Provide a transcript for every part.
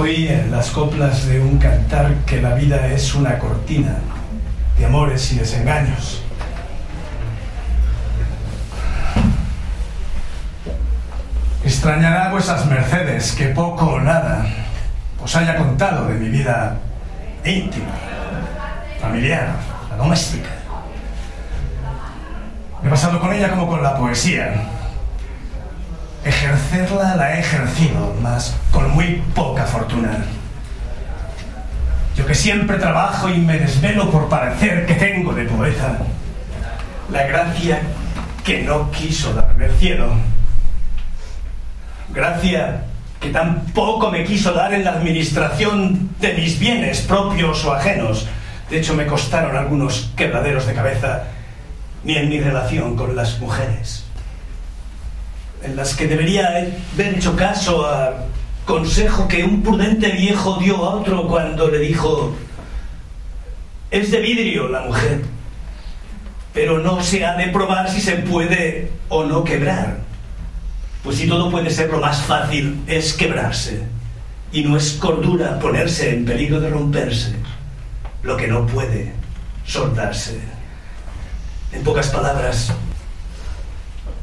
Oí en las coplas de un cantar que la vida es una cortina de amores y desengaños. Extrañará vuestras mercedes que poco o nada os haya contado de mi vida íntima, familiar, doméstica. He pasado con ella como con la poesía. Ejercerla la he ejercido, mas con muy poca fortuna. Yo que siempre trabajo y me desvelo por parecer que tengo de poeta. La gracia que no quiso darme el cielo. Gracia que tampoco me quiso dar en la administración de mis bienes propios o ajenos. De hecho, me costaron algunos quebraderos de cabeza, ni en mi relación con las mujeres, en las que debería haber hecho caso a consejo que un prudente viejo dio a otro cuando le dijo, es de vidrio la mujer, pero no se ha de probar si se puede o no quebrar. Pues si todo puede ser lo más fácil es quebrarse. Y no es cordura ponerse en peligro de romperse lo que no puede soltarse. En pocas palabras,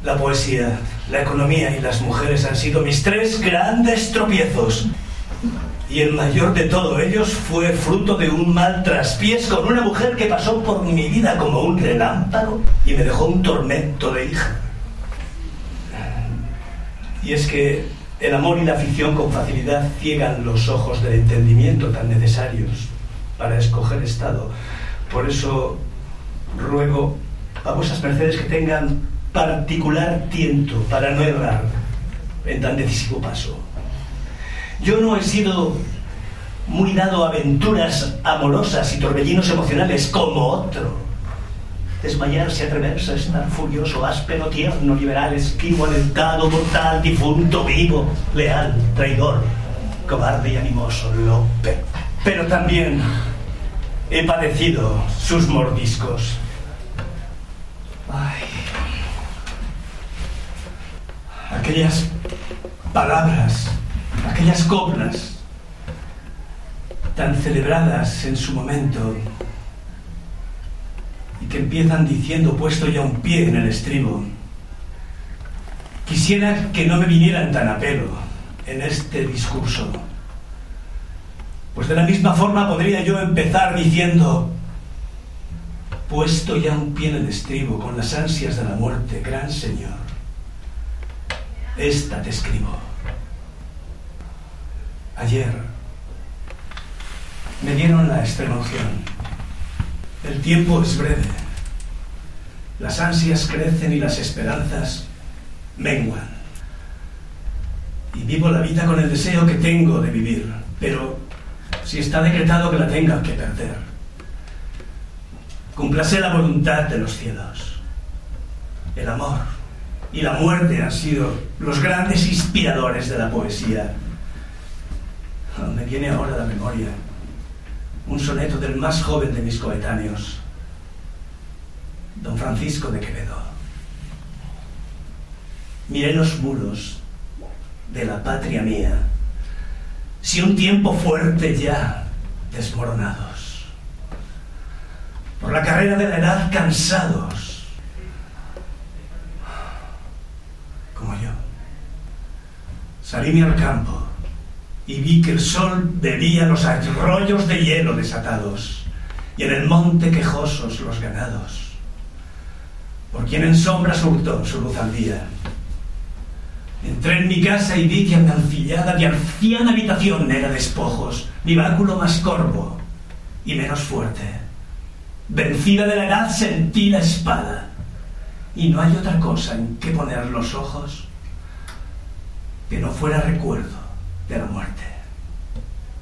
la poesía, la economía y las mujeres han sido mis tres grandes tropiezos. Y el mayor de todos ellos fue fruto de un mal traspiés con una mujer que pasó por mi vida como un relámpago y me dejó un tormento de hija. Y es que el amor y la afición con facilidad ciegan los ojos del entendimiento tan necesarios para escoger estado. Por eso ruego a vuestras mercedes que tengan particular tiento para no errar en tan decisivo paso. Yo no he sido muy dado a aventuras amorosas y torbellinos emocionales como otro desmayarse, atreverse estar furioso, áspero, tierno, liberal, esquivo, alentado, mortal, difunto, vivo, leal, traidor, cobarde y animoso, Lope. Pero también he padecido sus mordiscos. Aquellas palabras, aquellas coplas tan celebradas en su momento y que empiezan diciendo puesto ya un pie en el estribo. Quisiera que no me vinieran tan a pelo en este discurso, pues de la misma forma podría yo empezar diciendo, puesto ya un pie en el estribo con las ansias de la muerte, gran Señor, esta te escribo. Ayer me dieron la extrema el tiempo es breve. Las ansias crecen y las esperanzas menguan. Y vivo la vida con el deseo que tengo de vivir, pero si está decretado que la tenga que perder, cumplase la voluntad de los cielos. El amor y la muerte han sido los grandes inspiradores de la poesía. Me viene ahora la memoria un soneto del más joven de mis coetáneos, don Francisco de Quevedo. Miré los muros de la patria mía, si un tiempo fuerte ya desmoronados, por la carrera de la edad cansados, como yo. Salíme al campo y vi que el sol bebía los arroyos de hielo desatados y en el monte quejosos los ganados, por quien en sombra surtó su luz al día. Entré en mi casa y vi que mi ancillada de anciana habitación era despojos, mi báculo más corvo y menos fuerte. Vencida de la edad sentí la espada y no hay otra cosa en que poner los ojos que no fuera recuerdo de la muerte.